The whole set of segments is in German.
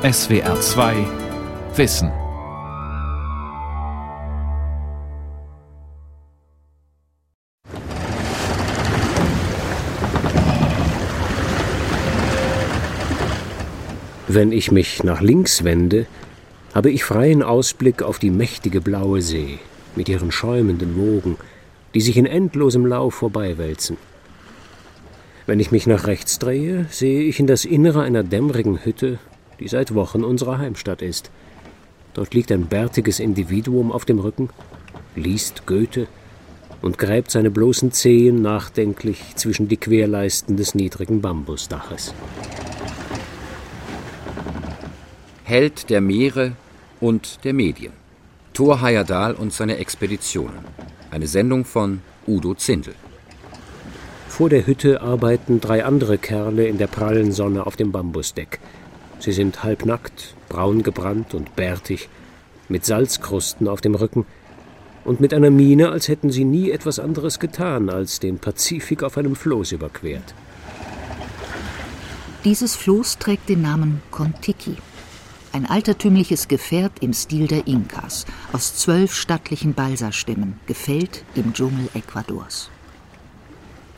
SWR 2 Wissen. Wenn ich mich nach links wende, habe ich freien Ausblick auf die mächtige blaue See mit ihren schäumenden Wogen, die sich in endlosem Lauf vorbeiwälzen. Wenn ich mich nach rechts drehe, sehe ich in das Innere einer dämmerigen Hütte, die seit Wochen unsere Heimstatt ist. Dort liegt ein bärtiges Individuum auf dem Rücken, liest Goethe und gräbt seine bloßen Zehen nachdenklich zwischen die Querleisten des niedrigen Bambusdaches. Held der Meere und der Medien. Thor Heyerdahl und seine Expeditionen. Eine Sendung von Udo Zindel. Vor der Hütte arbeiten drei andere Kerle in der prallen Sonne auf dem Bambusdeck. Sie sind halbnackt, braun gebrannt und bärtig, mit Salzkrusten auf dem Rücken und mit einer Miene, als hätten sie nie etwas anderes getan, als den Pazifik auf einem Floß überquert. Dieses Floß trägt den Namen Kontiki. Ein altertümliches Gefährt im Stil der Inkas, aus zwölf stattlichen Balsastimmen, gefällt im Dschungel Ecuadors.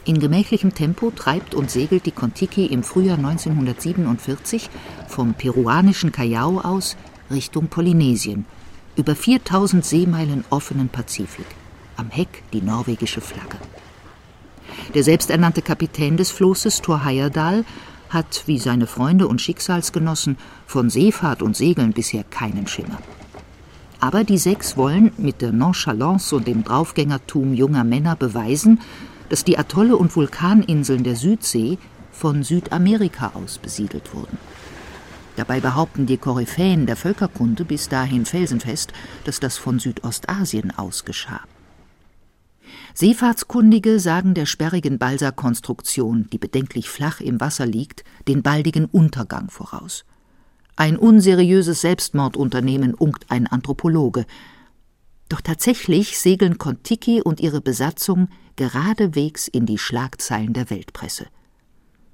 In gemächlichem Tempo treibt und segelt die Kontiki im Frühjahr 1947 vom peruanischen Callao aus Richtung Polynesien, über 4000 Seemeilen offenen Pazifik. Am Heck die norwegische Flagge. Der selbsternannte Kapitän des Floßes, Thor Heyerdahl, hat, wie seine Freunde und Schicksalsgenossen, von Seefahrt und Segeln bisher keinen Schimmer. Aber die sechs wollen mit der Nonchalance und dem Draufgängertum junger Männer beweisen, dass die Atolle und Vulkaninseln der Südsee von Südamerika aus besiedelt wurden. Dabei behaupten die Koryphäen der Völkerkunde bis dahin felsenfest, dass das von Südostasien aus geschah. Seefahrtskundige sagen der sperrigen Balsa-Konstruktion, die bedenklich flach im Wasser liegt, den baldigen Untergang voraus. Ein unseriöses Selbstmordunternehmen unkt ein Anthropologe, doch tatsächlich segeln Kontiki und ihre Besatzung geradewegs in die Schlagzeilen der Weltpresse.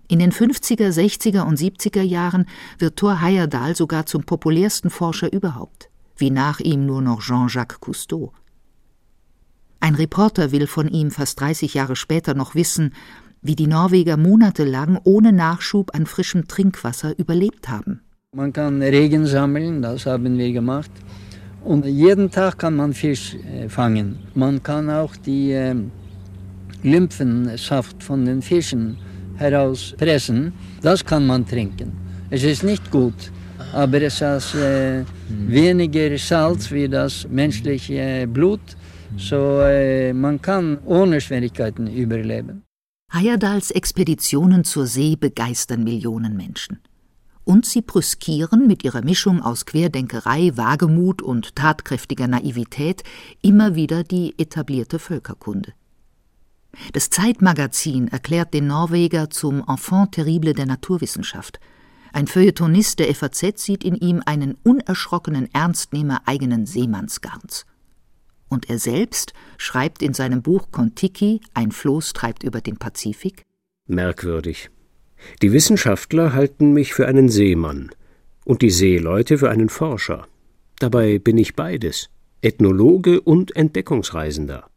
In den 50er, 60er und 70er Jahren wird Thor Heyerdahl sogar zum populärsten Forscher überhaupt, wie nach ihm nur noch Jean-Jacques Cousteau. Ein Reporter will von ihm fast 30 Jahre später noch wissen, wie die Norweger monatelang ohne Nachschub an frischem Trinkwasser überlebt haben. Man kann Regen sammeln, das haben wir gemacht. Und jeden Tag kann man Fisch äh, fangen. Man kann auch die äh, Lymphensaft von den Fischen herauspressen. Das kann man trinken. Es ist nicht gut, aber es ist äh, weniger Salz wie das menschliche Blut. So äh, man kann ohne Schwierigkeiten überleben. Heyerdahls Expeditionen zur See begeistern Millionen Menschen und sie brüskieren mit ihrer Mischung aus Querdenkerei, Wagemut und tatkräftiger Naivität immer wieder die etablierte Völkerkunde. Das Zeitmagazin erklärt den Norweger zum Enfant terrible der Naturwissenschaft. Ein Feuilletonist der FAZ sieht in ihm einen unerschrockenen Ernstnehmer eigenen Seemannsgarns. Und er selbst schreibt in seinem Buch Kontiki Ein Floß treibt über den Pazifik Merkwürdig. Die Wissenschaftler halten mich für einen Seemann und die Seeleute für einen Forscher. Dabei bin ich beides, Ethnologe und Entdeckungsreisender.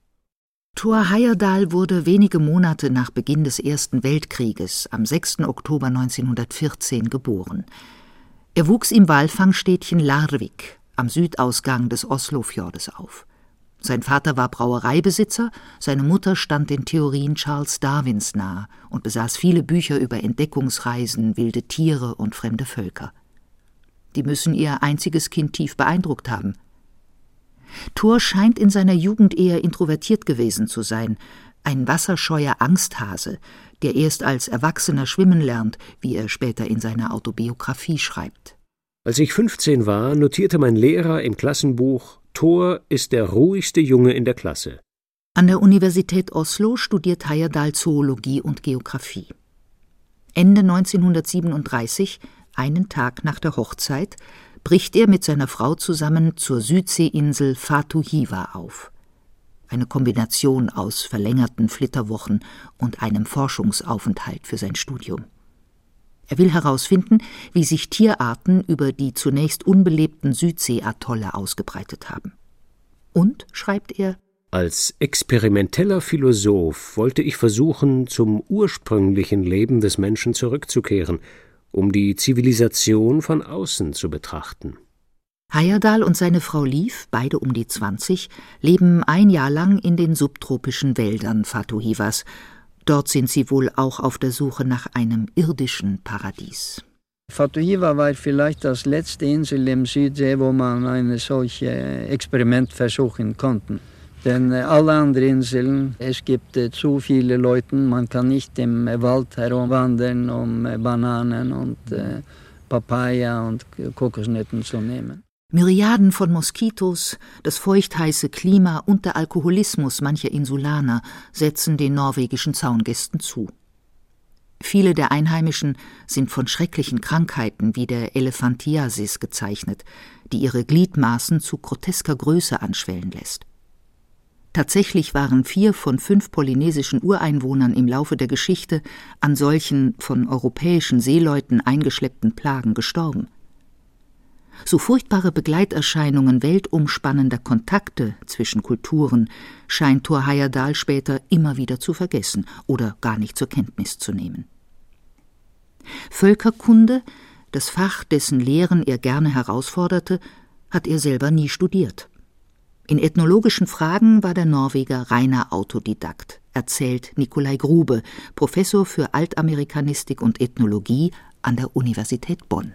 Thor Heyerdahl wurde wenige Monate nach Beginn des Ersten Weltkrieges am 6. Oktober 1914 geboren. Er wuchs im Walfangstädtchen Larvik am Südausgang des Oslofjordes auf. Sein Vater war Brauereibesitzer, seine Mutter stand den Theorien Charles Darwins nahe und besaß viele Bücher über Entdeckungsreisen, wilde Tiere und fremde Völker. Die müssen ihr einziges Kind tief beeindruckt haben. Thor scheint in seiner Jugend eher introvertiert gewesen zu sein, ein wasserscheuer Angsthase, der erst als Erwachsener schwimmen lernt, wie er später in seiner Autobiografie schreibt. Als ich 15 war, notierte mein Lehrer im Klassenbuch Thor ist der ruhigste Junge in der Klasse. An der Universität Oslo studiert Heyerdahl Zoologie und Geographie. Ende 1937, einen Tag nach der Hochzeit, bricht er mit seiner Frau zusammen zur Südseeinsel Fatuhiva auf. Eine Kombination aus verlängerten Flitterwochen und einem Forschungsaufenthalt für sein Studium. Er will herausfinden, wie sich Tierarten über die zunächst unbelebten Südseeatolle ausgebreitet haben. Und, schreibt er, als experimenteller Philosoph wollte ich versuchen, zum ursprünglichen Leben des Menschen zurückzukehren, um die Zivilisation von außen zu betrachten. Heyerdahl und seine Frau Lief, beide um die 20, leben ein Jahr lang in den subtropischen Wäldern Fatuhivas. Dort sind sie wohl auch auf der Suche nach einem irdischen Paradies. Fatuhiva war vielleicht das letzte Insel im Südsee, wo man ein solches Experiment versuchen konnte. Denn alle anderen Inseln, es gibt zu viele Leute, man kann nicht im Wald herumwandern, um Bananen und Papaya und Kokosnüsse zu nehmen. Myriaden von Moskitos, das feuchtheiße Klima und der Alkoholismus mancher Insulaner setzen den norwegischen Zaungästen zu. Viele der Einheimischen sind von schrecklichen Krankheiten wie der Elephantiasis gezeichnet, die ihre Gliedmaßen zu grotesker Größe anschwellen lässt. Tatsächlich waren vier von fünf polynesischen Ureinwohnern im Laufe der Geschichte an solchen von europäischen Seeleuten eingeschleppten Plagen gestorben. So furchtbare Begleiterscheinungen weltumspannender Kontakte zwischen Kulturen scheint Thor Heyerdahl später immer wieder zu vergessen oder gar nicht zur Kenntnis zu nehmen. Völkerkunde, das Fach, dessen Lehren er gerne herausforderte, hat er selber nie studiert. In ethnologischen Fragen war der Norweger reiner Autodidakt, erzählt Nikolai Grube, Professor für Altamerikanistik und Ethnologie an der Universität Bonn.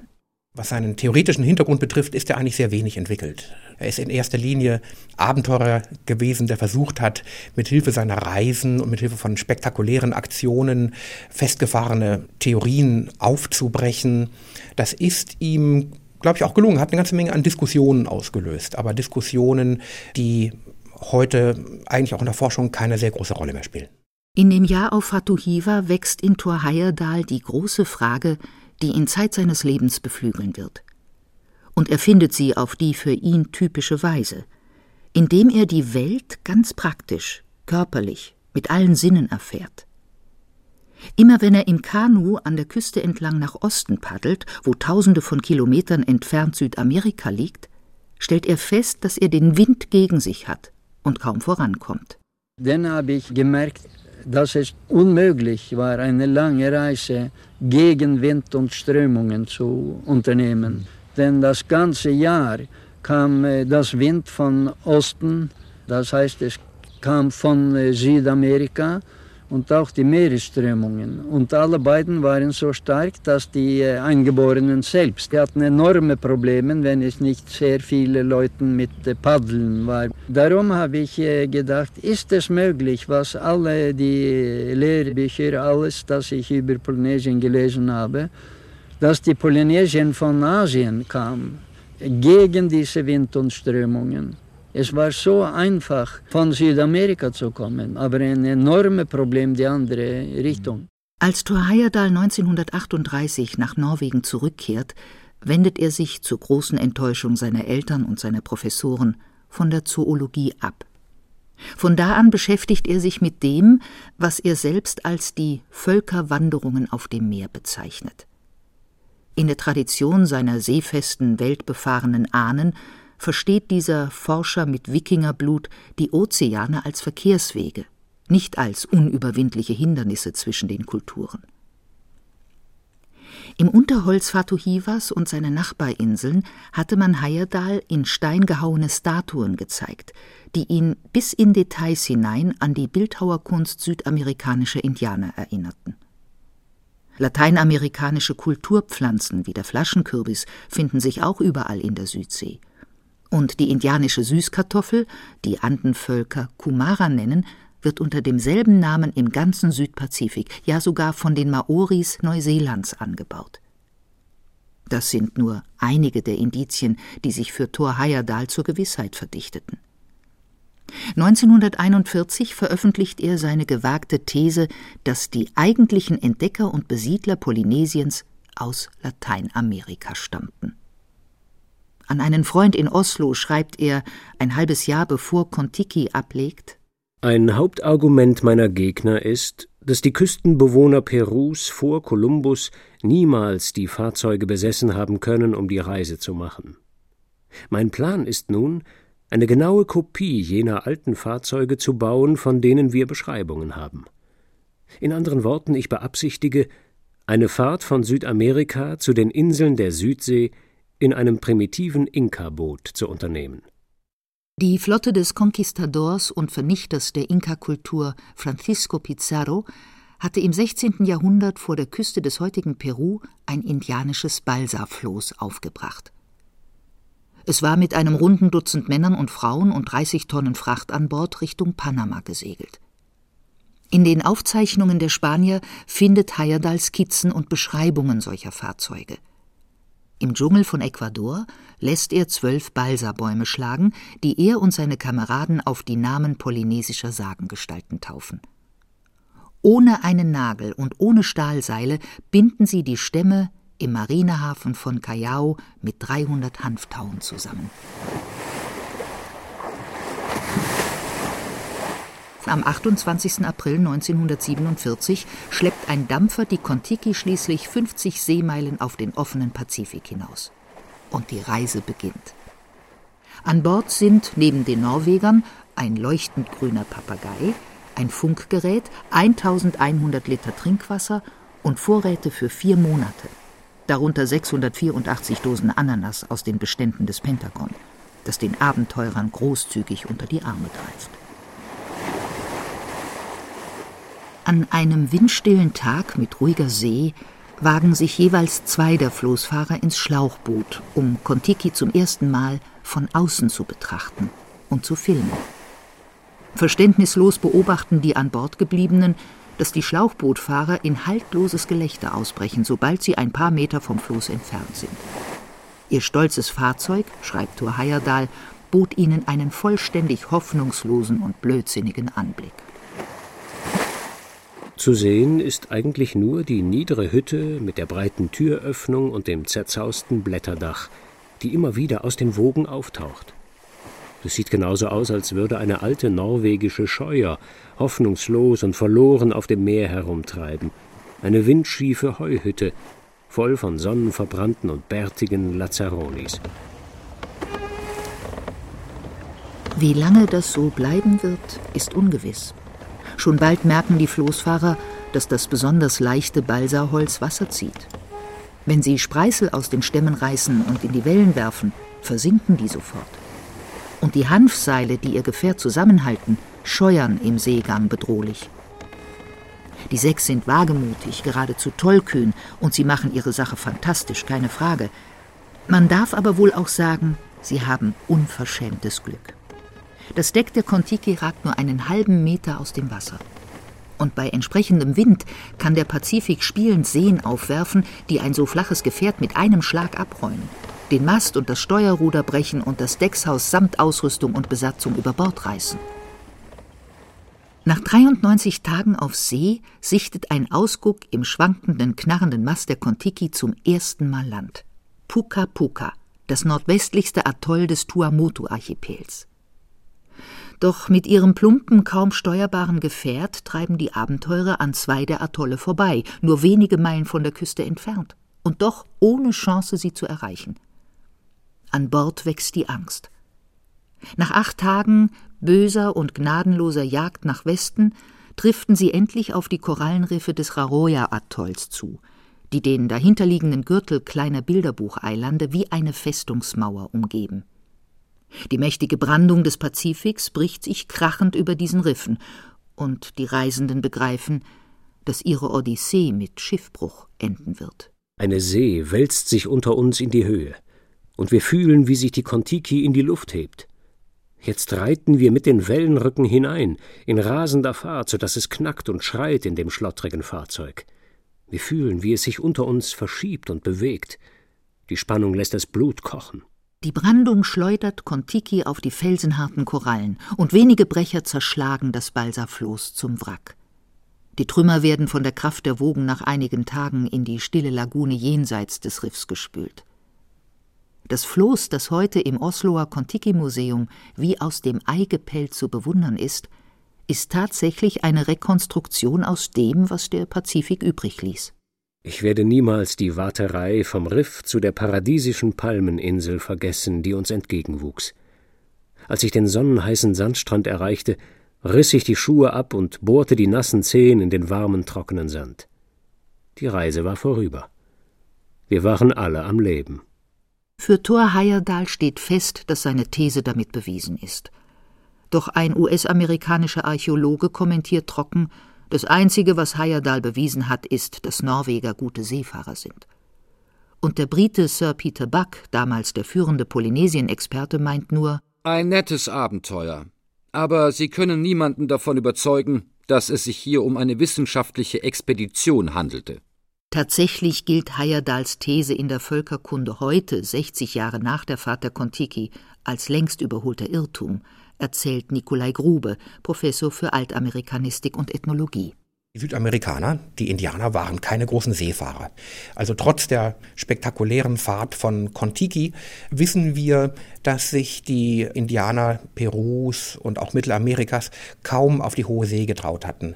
Was seinen theoretischen Hintergrund betrifft, ist er eigentlich sehr wenig entwickelt. Er ist in erster Linie Abenteurer gewesen, der versucht hat, mit Hilfe seiner Reisen und mit Hilfe von spektakulären Aktionen festgefahrene Theorien aufzubrechen. Das ist ihm, glaube ich, auch gelungen, hat eine ganze Menge an Diskussionen ausgelöst, aber Diskussionen, die heute eigentlich auch in der Forschung keine sehr große Rolle mehr spielen. In dem Jahr auf Fatuhiva wächst in Thor Heyerdahl die große Frage, die ihn Zeit seines Lebens beflügeln wird. Und er findet sie auf die für ihn typische Weise, indem er die Welt ganz praktisch, körperlich, mit allen Sinnen erfährt. Immer wenn er im Kanu an der Küste entlang nach Osten paddelt, wo tausende von Kilometern entfernt Südamerika liegt, stellt er fest, dass er den Wind gegen sich hat und kaum vorankommt. Dann habe ich gemerkt, dass es unmöglich war, eine lange Reise gegen Wind und Strömungen zu unternehmen. Denn das ganze Jahr kam äh, das Wind von Osten, das heißt es kam von äh, Südamerika und auch die Meeresströmungen. Und alle beiden waren so stark, dass die äh, Eingeborenen selbst die hatten enorme Probleme, wenn es nicht sehr viele Leute mit äh, Paddeln war. Darum habe ich äh, gedacht, ist es möglich, was alle die Lehrbücher, alles, das ich über Polynesien gelesen habe, dass die Polynesien von Asien kam, gegen diese Wind und Strömungen. Es war so einfach, von Südamerika zu kommen, aber ein enormes Problem die andere Richtung. Als Thor Heyerdahl 1938 nach Norwegen zurückkehrt, wendet er sich zur großen Enttäuschung seiner Eltern und seiner Professoren von der Zoologie ab. Von da an beschäftigt er sich mit dem, was er selbst als die Völkerwanderungen auf dem Meer bezeichnet. In der Tradition seiner seefesten, weltbefahrenen Ahnen versteht dieser Forscher mit Wikingerblut die Ozeane als Verkehrswege, nicht als unüberwindliche Hindernisse zwischen den Kulturen. Im Unterholz Fatuhivas und seine Nachbarinseln hatte man Heyerdahl in Stein gehauene Statuen gezeigt, die ihn bis in Details hinein an die Bildhauerkunst südamerikanischer Indianer erinnerten. Lateinamerikanische Kulturpflanzen wie der Flaschenkürbis finden sich auch überall in der Südsee. Und die indianische Süßkartoffel, die Andenvölker Kumara nennen, wird unter demselben Namen im ganzen Südpazifik, ja sogar von den Maoris Neuseelands angebaut. Das sind nur einige der Indizien, die sich für Thor Heyerdahl zur Gewissheit verdichteten. 1941 veröffentlicht er seine gewagte These, dass die eigentlichen Entdecker und Besiedler Polynesiens aus Lateinamerika stammten. An einen Freund in Oslo schreibt er, ein halbes Jahr bevor Kontiki ablegt Ein Hauptargument meiner Gegner ist, dass die Küstenbewohner Perus vor Kolumbus niemals die Fahrzeuge besessen haben können, um die Reise zu machen. Mein Plan ist nun, eine genaue Kopie jener alten Fahrzeuge zu bauen, von denen wir Beschreibungen haben. In anderen Worten, ich beabsichtige, eine Fahrt von Südamerika zu den Inseln der Südsee in einem primitiven Inka-Boot zu unternehmen. Die Flotte des Conquistadors und Vernichters der Inka-Kultur Francisco Pizarro hatte im 16. Jahrhundert vor der Küste des heutigen Peru ein indianisches Balsafloß aufgebracht. Es war mit einem runden Dutzend Männern und Frauen und 30 Tonnen Fracht an Bord Richtung Panama gesegelt. In den Aufzeichnungen der Spanier findet Heyerdahl Skizzen und Beschreibungen solcher Fahrzeuge. Im Dschungel von Ecuador lässt er zwölf Balsabäume schlagen, die er und seine Kameraden auf die Namen polynesischer Sagengestalten taufen. Ohne einen Nagel und ohne Stahlseile binden sie die Stämme im Marinehafen von Callao mit 300 Hanftauen zusammen. Am 28. April 1947 schleppt ein Dampfer die Kontiki schließlich 50 Seemeilen auf den offenen Pazifik hinaus. Und die Reise beginnt. An Bord sind neben den Norwegern ein leuchtend grüner Papagei, ein Funkgerät, 1100 Liter Trinkwasser und Vorräte für vier Monate. Darunter 684 Dosen Ananas aus den Beständen des Pentagon, das den Abenteurern großzügig unter die Arme greift. An einem windstillen Tag mit ruhiger See wagen sich jeweils zwei der Floßfahrer ins Schlauchboot, um Kontiki zum ersten Mal von außen zu betrachten und zu filmen. Verständnislos beobachten die an Bord gebliebenen, dass die Schlauchbootfahrer in haltloses Gelächter ausbrechen, sobald sie ein paar Meter vom Floß entfernt sind. Ihr stolzes Fahrzeug, schreibt Thor Heyerdahl, bot ihnen einen vollständig hoffnungslosen und blödsinnigen Anblick. Zu sehen ist eigentlich nur die niedere Hütte mit der breiten Türöffnung und dem zerzausten Blätterdach, die immer wieder aus den Wogen auftaucht. Es sieht genauso aus, als würde eine alte norwegische Scheuer hoffnungslos und verloren auf dem Meer herumtreiben. Eine windschiefe Heuhütte, voll von sonnenverbrannten und bärtigen Lazzaronis. Wie lange das so bleiben wird, ist ungewiss. Schon bald merken die Floßfahrer, dass das besonders leichte Balsaholz Wasser zieht. Wenn sie Spreißel aus den Stämmen reißen und in die Wellen werfen, versinken die sofort. Und die Hanfseile, die ihr Gefährt zusammenhalten, scheuern im Seegang bedrohlich. Die sechs sind wagemutig, geradezu tollkühn, und sie machen ihre Sache fantastisch, keine Frage. Man darf aber wohl auch sagen, sie haben unverschämtes Glück. Das Deck der Kontiki ragt nur einen halben Meter aus dem Wasser. Und bei entsprechendem Wind kann der Pazifik spielend Seen aufwerfen, die ein so flaches Gefährt mit einem Schlag abrollen, den Mast und das Steuerruder brechen und das Deckshaus samt Ausrüstung und Besatzung über Bord reißen. Nach 93 Tagen auf See sichtet ein Ausguck im schwankenden, knarrenden Mast der Kontiki zum ersten Mal Land. Puka Puka, das nordwestlichste Atoll des Tuamotu-Archipels. Doch mit ihrem plumpen, kaum steuerbaren Gefährt treiben die Abenteurer an zwei der Atolle vorbei, nur wenige Meilen von der Küste entfernt, und doch ohne Chance, sie zu erreichen. An Bord wächst die Angst. Nach acht Tagen böser und gnadenloser Jagd nach Westen driften sie endlich auf die Korallenriffe des Raroya-Atolls zu, die den dahinterliegenden Gürtel kleiner Bilderbucheilande wie eine Festungsmauer umgeben. Die mächtige Brandung des Pazifiks bricht sich krachend über diesen Riffen, und die Reisenden begreifen, dass ihre Odyssee mit Schiffbruch enden wird. Eine See wälzt sich unter uns in die Höhe, und wir fühlen, wie sich die Kontiki in die Luft hebt. Jetzt reiten wir mit den Wellenrücken hinein, in rasender Fahrt, so dass es knackt und schreit in dem schlottrigen Fahrzeug. Wir fühlen, wie es sich unter uns verschiebt und bewegt. Die Spannung lässt das Blut kochen. Die Brandung schleudert Kontiki auf die felsenharten Korallen, und wenige Brecher zerschlagen das Balsafloß zum Wrack. Die Trümmer werden von der Kraft der Wogen nach einigen Tagen in die stille Lagune jenseits des Riffs gespült. Das Floß, das heute im Osloer Kontiki-Museum wie aus dem Eigepelz zu bewundern ist, ist tatsächlich eine Rekonstruktion aus dem, was der Pazifik übrig ließ. Ich werde niemals die Warterei vom Riff zu der paradiesischen Palmeninsel vergessen, die uns entgegenwuchs. Als ich den sonnenheißen Sandstrand erreichte, riss ich die Schuhe ab und bohrte die nassen Zehen in den warmen, trockenen Sand. Die Reise war vorüber. Wir waren alle am Leben. Für Thor Heyerdahl steht fest, dass seine These damit bewiesen ist. Doch ein US-amerikanischer Archäologe kommentiert trocken, das Einzige, was Heyerdahl bewiesen hat, ist, dass Norweger gute Seefahrer sind. Und der Brite Sir Peter Buck, damals der führende Polynesien-Experte, meint nur, ein nettes Abenteuer. Aber Sie können niemanden davon überzeugen, dass es sich hier um eine wissenschaftliche Expedition handelte. Tatsächlich gilt Heyerdahls These in der Völkerkunde heute, 60 Jahre nach der Fahrt der Kontiki, als längst überholter Irrtum, erzählt Nikolai Grube, Professor für Altamerikanistik und Ethnologie. Die Südamerikaner, die Indianer, waren keine großen Seefahrer. Also trotz der spektakulären Fahrt von Kontiki wissen wir, dass sich die Indianer Perus und auch Mittelamerikas kaum auf die hohe See getraut hatten.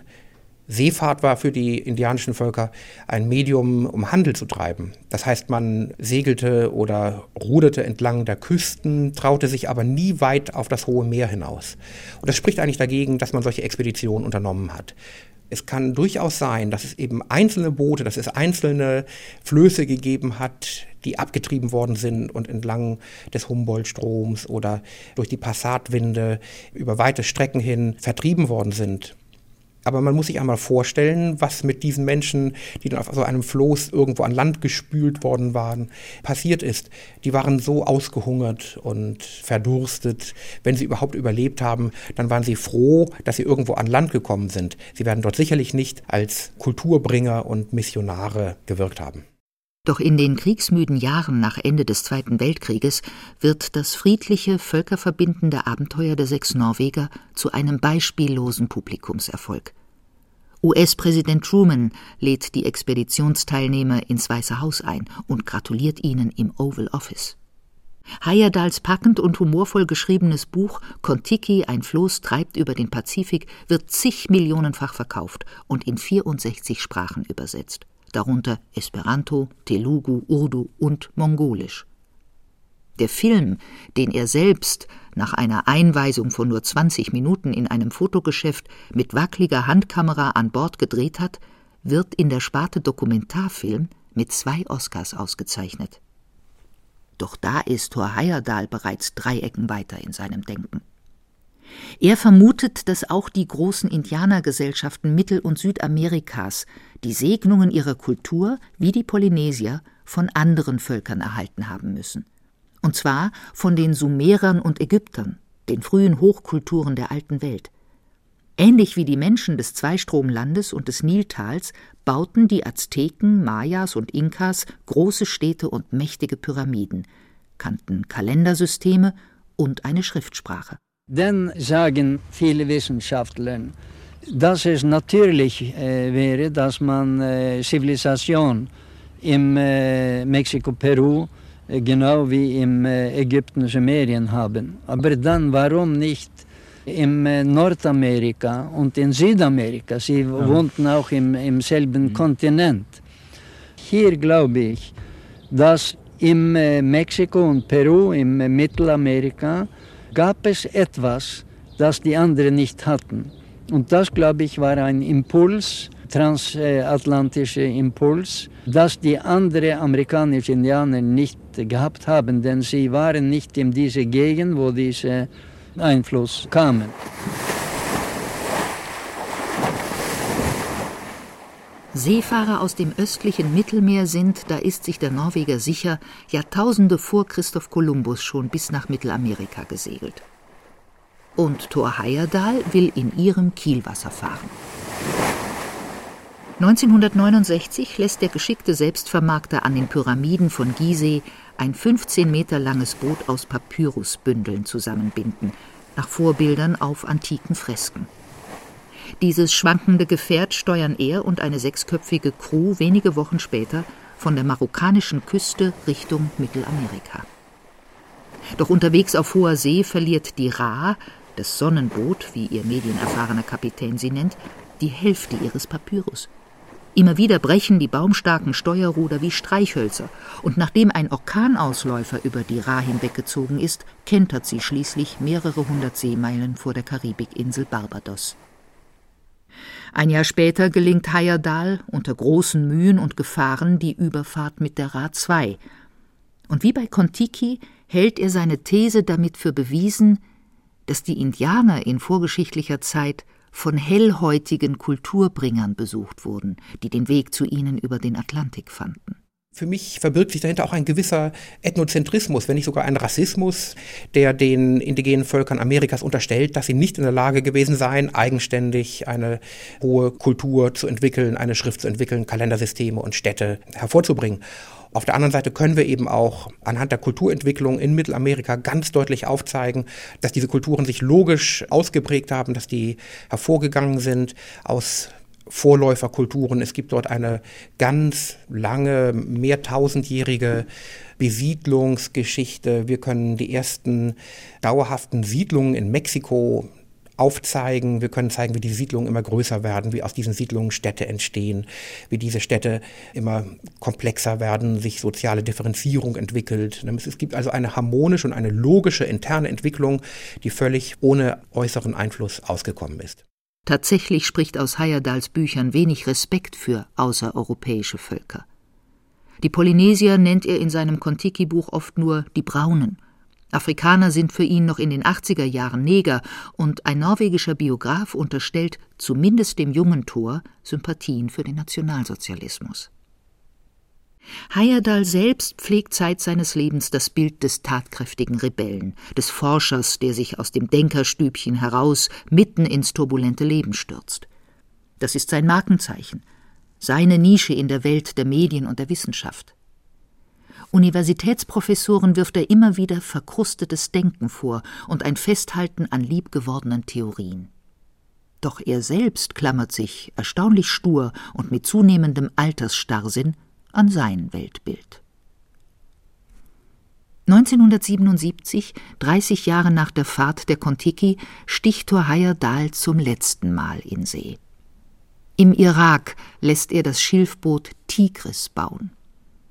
Seefahrt war für die indianischen Völker ein Medium, um Handel zu treiben. Das heißt, man segelte oder ruderte entlang der Küsten, traute sich aber nie weit auf das hohe Meer hinaus. Und das spricht eigentlich dagegen, dass man solche Expeditionen unternommen hat es kann durchaus sein, dass es eben einzelne Boote, dass es einzelne Flöße gegeben hat, die abgetrieben worden sind und entlang des Humboldt-Stroms oder durch die Passatwinde über weite Strecken hin vertrieben worden sind. Aber man muss sich einmal vorstellen, was mit diesen Menschen, die dann auf so einem Floß irgendwo an Land gespült worden waren, passiert ist. Die waren so ausgehungert und verdurstet. Wenn sie überhaupt überlebt haben, dann waren sie froh, dass sie irgendwo an Land gekommen sind. Sie werden dort sicherlich nicht als Kulturbringer und Missionare gewirkt haben. Doch in den kriegsmüden Jahren nach Ende des Zweiten Weltkrieges wird das friedliche, völkerverbindende Abenteuer der sechs Norweger zu einem beispiellosen Publikumserfolg. US-Präsident Truman lädt die Expeditionsteilnehmer ins Weiße Haus ein und gratuliert ihnen im Oval Office. Heyerdahls packend und humorvoll geschriebenes Buch Kontiki, ein Floß treibt über den Pazifik wird zig Millionenfach verkauft und in 64 Sprachen übersetzt, darunter Esperanto, Telugu, Urdu und Mongolisch. Der Film, den er selbst nach einer Einweisung von nur 20 Minuten in einem Fotogeschäft mit wackeliger Handkamera an Bord gedreht hat, wird in der Sparte Dokumentarfilm mit zwei Oscars ausgezeichnet. Doch da ist Thor Heyerdahl bereits drei Ecken weiter in seinem Denken. Er vermutet, dass auch die großen Indianergesellschaften Mittel- und Südamerikas die Segnungen ihrer Kultur, wie die Polynesier, von anderen Völkern erhalten haben müssen – und zwar von den Sumerern und Ägyptern, den frühen Hochkulturen der alten Welt. Ähnlich wie die Menschen des Zweistromlandes und des Niltals bauten die Azteken, Mayas und Inkas große Städte und mächtige Pyramiden, kannten Kalendersysteme und eine Schriftsprache. Dann sagen viele Wissenschaftler, dass es natürlich äh, wäre, dass man äh, Zivilisation im äh, Mexiko-Peru äh, genau wie im äh, Ägypten Sumerien haben. Aber dann warum nicht im äh, Nordamerika und in Südamerika? Sie ja. wohnten auch im, im selben mhm. Kontinent. Hier glaube ich, dass im Mexiko und Peru, im Mittelamerika, gab es etwas, das die anderen nicht hatten. Und das, glaube ich, war ein Impuls, transatlantischer Impuls, dass die anderen amerikanischen Indianer nicht gehabt haben, denn sie waren nicht in dieser Gegend, wo dieser Einfluss kam. Seefahrer aus dem östlichen Mittelmeer sind, da ist sich der Norweger sicher, Jahrtausende vor Christoph Kolumbus schon bis nach Mittelamerika gesegelt. Und Thor Heyerdahl will in ihrem Kielwasser fahren. 1969 lässt der geschickte Selbstvermarkter an den Pyramiden von Gizeh ein 15 Meter langes Boot aus Papyrusbündeln zusammenbinden, nach Vorbildern auf antiken Fresken. Dieses schwankende Gefährt steuern er und eine sechsköpfige Crew wenige Wochen später von der marokkanischen Küste Richtung Mittelamerika. Doch unterwegs auf hoher See verliert die Ra, das Sonnenboot, wie ihr medienerfahrener Kapitän sie nennt, die Hälfte ihres Papyrus. Immer wieder brechen die baumstarken Steuerruder wie Streichhölzer, und nachdem ein Orkanausläufer über die Ra hinweggezogen ist, kentert sie schließlich mehrere hundert Seemeilen vor der Karibikinsel Barbados. Ein Jahr später gelingt Heyerdahl unter großen Mühen und Gefahren die Überfahrt mit der Ra 2. Und wie bei Kontiki hält er seine These damit für bewiesen, dass die Indianer in vorgeschichtlicher Zeit von hellhäutigen Kulturbringern besucht wurden, die den Weg zu ihnen über den Atlantik fanden. Für mich verbirgt sich dahinter auch ein gewisser Ethnozentrismus, wenn nicht sogar ein Rassismus, der den indigenen Völkern Amerikas unterstellt, dass sie nicht in der Lage gewesen seien, eigenständig eine hohe Kultur zu entwickeln, eine Schrift zu entwickeln, Kalendersysteme und Städte hervorzubringen. Auf der anderen Seite können wir eben auch anhand der Kulturentwicklung in Mittelamerika ganz deutlich aufzeigen, dass diese Kulturen sich logisch ausgeprägt haben, dass die hervorgegangen sind aus Vorläuferkulturen. Es gibt dort eine ganz lange, mehrtausendjährige Besiedlungsgeschichte. Wir können die ersten dauerhaften Siedlungen in Mexiko aufzeigen. Wir können zeigen, wie die Siedlungen immer größer werden, wie aus diesen Siedlungen Städte entstehen, wie diese Städte immer komplexer werden, sich soziale Differenzierung entwickelt. Es gibt also eine harmonische und eine logische interne Entwicklung, die völlig ohne äußeren Einfluss ausgekommen ist. Tatsächlich spricht aus Heyerdahls Büchern wenig Respekt für außereuropäische Völker. Die Polynesier nennt er in seinem Kontiki-Buch oft nur die Braunen Afrikaner sind für ihn noch in den 80er Jahren Neger und ein norwegischer Biograf unterstellt zumindest dem jungen Thor Sympathien für den Nationalsozialismus. Heyerdahl selbst pflegt Zeit seines Lebens das Bild des tatkräftigen Rebellen, des Forschers, der sich aus dem Denkerstübchen heraus mitten ins turbulente Leben stürzt. Das ist sein Markenzeichen, seine Nische in der Welt der Medien und der Wissenschaft. Universitätsprofessoren wirft er immer wieder verkrustetes Denken vor und ein Festhalten an liebgewordenen Theorien. Doch er selbst klammert sich, erstaunlich stur und mit zunehmendem Altersstarrsinn, an sein Weltbild. 1977, 30 Jahre nach der Fahrt der Kontiki, sticht Thorheier Dahl zum letzten Mal in See. Im Irak lässt er das Schilfboot Tigris bauen.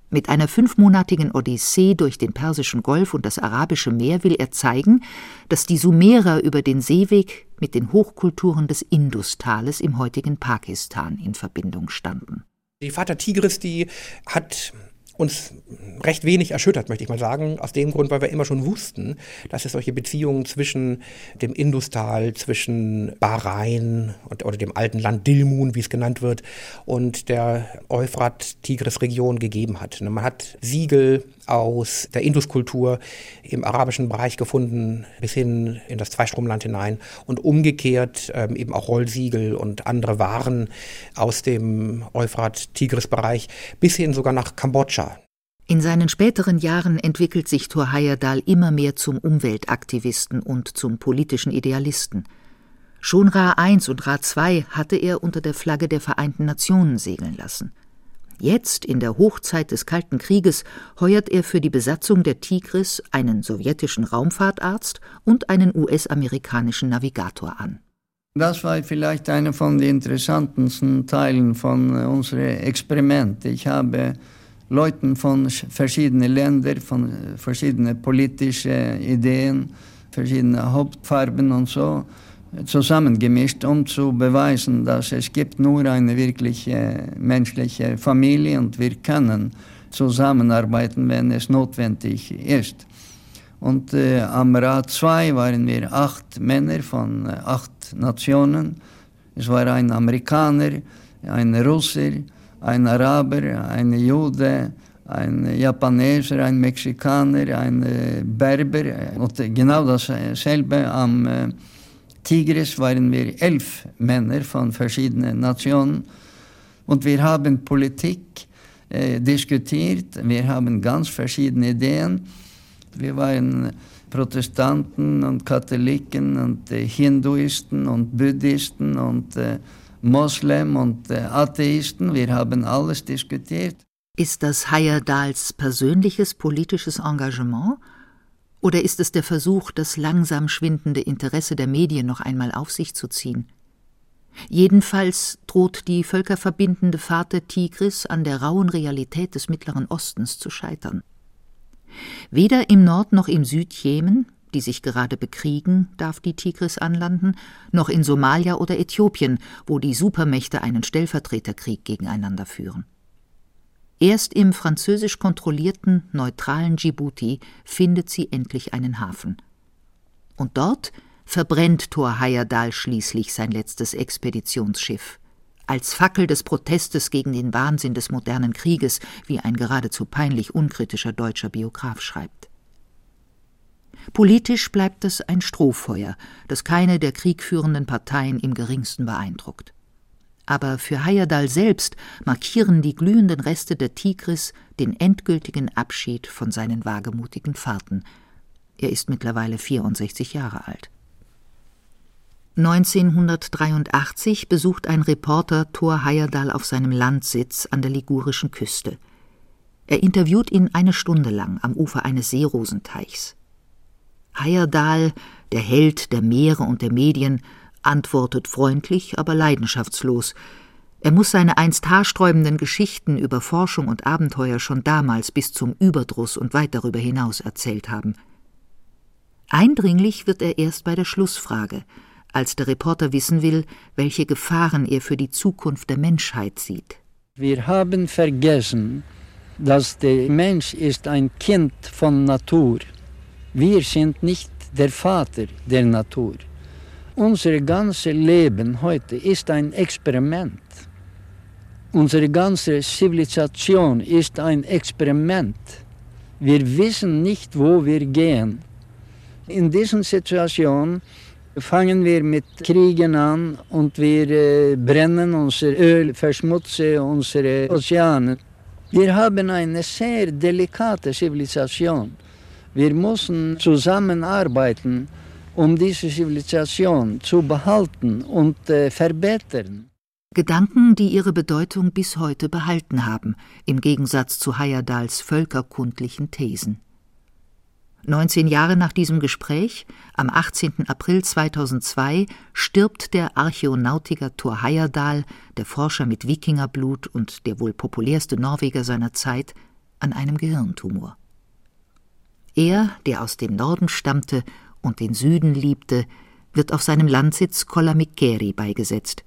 Mit einer fünfmonatigen Odyssee durch den Persischen Golf und das Arabische Meer will er zeigen, dass die Sumerer über den Seeweg mit den Hochkulturen des Industales im heutigen Pakistan in Verbindung standen. Die Vater Tigris, die hat uns recht wenig erschüttert, möchte ich mal sagen. Aus dem Grund, weil wir immer schon wussten, dass es solche Beziehungen zwischen dem Industal, zwischen Bahrain und, oder dem alten Land Dilmun, wie es genannt wird, und der Euphrat-Tigris-Region gegeben hat. Man hat Siegel aus der Induskultur im arabischen Bereich gefunden, bis hin in das Zweistromland hinein und umgekehrt ähm, eben auch Rollsiegel und andere Waren aus dem Euphrat-Tigris-Bereich bis hin sogar nach Kambodscha. In seinen späteren Jahren entwickelt sich Thor Heyerdahl immer mehr zum Umweltaktivisten und zum politischen Idealisten. Schon Ra I und Ra II hatte er unter der Flagge der Vereinten Nationen segeln lassen. Jetzt, in der Hochzeit des Kalten Krieges, heuert er für die Besatzung der Tigris einen sowjetischen Raumfahrtarzt und einen US-amerikanischen Navigator an. Das war vielleicht einer von den interessantesten Teilen von äh, unserem Experiment. Ich habe Leuten von verschiedenen Ländern, von äh, verschiedenen politischen Ideen, verschiedene Hauptfarben und so zusammengemischt, um zu beweisen, dass es gibt nur eine wirkliche menschliche Familie und wir können zusammenarbeiten, wenn es notwendig ist. Und äh, am Rat 2 waren wir acht Männer von äh, acht Nationen. Es war ein Amerikaner, ein Russer, ein Araber, ein Jude, ein Japaneser, ein Mexikaner, ein äh, Berber. Und genau dasselbe am äh, Tigris waren wir elf Männer von verschiedenen Nationen und wir haben Politik äh, diskutiert, wir haben ganz verschiedene Ideen. Wir waren Protestanten und Katholiken und äh, Hinduisten und Buddhisten und äh, Moslem und äh, Atheisten. Wir haben alles diskutiert. Ist das Heyerdahls persönliches politisches Engagement Oder ist es der Versuch, das langsam schwindende Interesse der Medien noch einmal auf sich zu ziehen? Jedenfalls droht die völkerverbindende Fahrt der Tigris an der rauen Realität des Mittleren Ostens zu scheitern. Weder im Nord- noch im Südjemen, die sich gerade bekriegen, darf die Tigris anlanden, noch in Somalia oder Äthiopien, wo die Supermächte einen Stellvertreterkrieg gegeneinander führen. Erst im französisch kontrollierten, neutralen Djibouti findet sie endlich einen Hafen. Und dort verbrennt Thor Heyerdahl schließlich sein letztes Expeditionsschiff. Als Fackel des Protestes gegen den Wahnsinn des modernen Krieges, wie ein geradezu peinlich unkritischer deutscher Biograf schreibt. Politisch bleibt es ein Strohfeuer, das keine der kriegführenden Parteien im geringsten beeindruckt. Aber für Heyerdahl selbst markieren die glühenden Reste der Tigris den endgültigen Abschied von seinen wagemutigen Fahrten. Er ist mittlerweile 64 Jahre alt. 1983 besucht ein Reporter Thor Heyerdahl auf seinem Landsitz an der ligurischen Küste. Er interviewt ihn eine Stunde lang am Ufer eines Seerosenteichs. Heyerdahl, der Held der Meere und der Medien, antwortet freundlich, aber leidenschaftslos. Er muss seine einst haarsträubenden Geschichten über Forschung und Abenteuer schon damals bis zum Überdruss und weit darüber hinaus erzählt haben. Eindringlich wird er erst bei der Schlussfrage, als der Reporter wissen will, welche Gefahren er für die Zukunft der Menschheit sieht. Wir haben vergessen, dass der Mensch ist ein Kind von Natur. Wir sind nicht der Vater der Natur. Unser ganzes Leben heute ist ein Experiment. Unsere ganze Zivilisation ist ein Experiment. Wir wissen nicht, wo wir gehen. In dieser Situation fangen wir mit Kriegen an und wir äh, brennen unser Öl, verschmutzen unsere Ozeane. Wir haben eine sehr delikate Zivilisation. Wir müssen zusammenarbeiten, um diese Zivilisation zu behalten und äh, verbessern. Gedanken, die ihre Bedeutung bis heute behalten haben, im Gegensatz zu Heyerdahls völkerkundlichen Thesen. 19 Jahre nach diesem Gespräch, am 18. April 2002, stirbt der Archäonautiker Thor Heyerdahl, der Forscher mit Wikingerblut und der wohl populärste Norweger seiner Zeit, an einem Gehirntumor. Er, der aus dem Norden stammte und den Süden liebte, wird auf seinem Landsitz Kollamikkeri beigesetzt,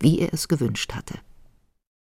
wie er es gewünscht hatte.